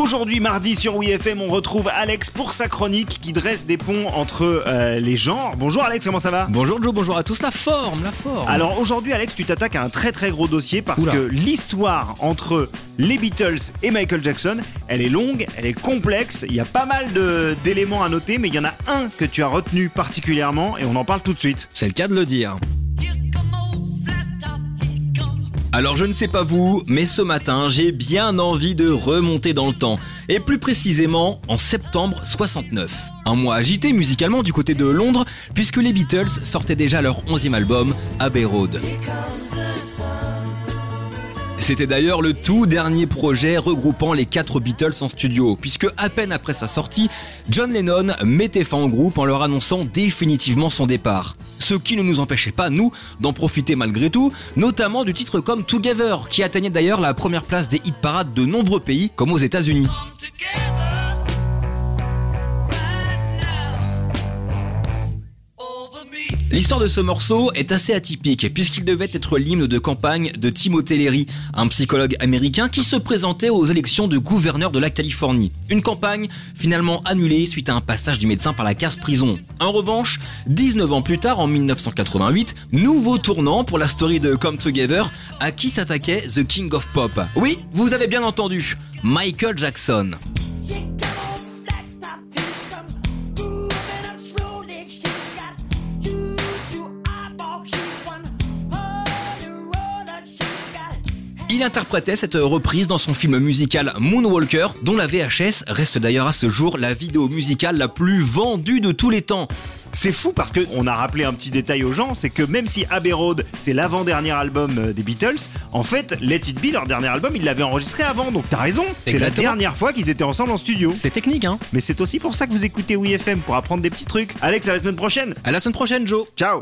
Aujourd'hui, mardi sur WeFM, on retrouve Alex pour sa chronique qui dresse des ponts entre euh, les genres. Bonjour Alex, comment ça va? Bonjour Joe, bonjour à tous. La forme, la forme. Alors aujourd'hui, Alex, tu t'attaques à un très très gros dossier parce Oula. que l'histoire entre les Beatles et Michael Jackson, elle est longue, elle est complexe. Il y a pas mal de- d'éléments à noter, mais il y en a un que tu as retenu particulièrement et on en parle tout de suite. c'est le cas de le dire. Alors je ne sais pas vous, mais ce matin j'ai bien envie de remonter dans le temps, et plus précisément en septembre 69. Un mois agité musicalement du côté de Londres, puisque les Beatles sortaient déjà leur 11e album, Abbey Road. C'était d'ailleurs le tout dernier projet regroupant les quatre Beatles en studio, puisque à peine après sa sortie, John Lennon mettait fin au groupe en leur annonçant définitivement son départ. Ce qui ne nous empêchait pas, nous, d'en profiter malgré tout, notamment du titre comme Together, qui atteignait d'ailleurs la première place des hit parades de nombreux pays, comme aux États-Unis. L'histoire de ce morceau est assez atypique puisqu'il devait être l'hymne de campagne de Timothy Leary, un psychologue américain qui se présentait aux élections de gouverneur de la Californie. Une campagne finalement annulée suite à un passage du médecin par la case prison. En revanche, 19 ans plus tard, en 1988, nouveau tournant pour la story de Come Together, à qui s'attaquait The King of Pop. Oui, vous avez bien entendu, Michael Jackson. Il interprétait cette reprise dans son film musical Moonwalker, dont la VHS reste d'ailleurs à ce jour la vidéo musicale la plus vendue de tous les temps. C'est fou parce que on a rappelé un petit détail aux gens, c'est que même si Abbey Road c'est l'avant-dernier album euh, des Beatles, en fait Let It Be leur dernier album ils l'avaient enregistré avant, donc t'as raison. C'est la dernière fois qu'ils étaient ensemble en studio. C'est technique, hein Mais c'est aussi pour ça que vous écoutez WeFM pour apprendre des petits trucs. Alex à la semaine prochaine. À la semaine prochaine, Joe Ciao.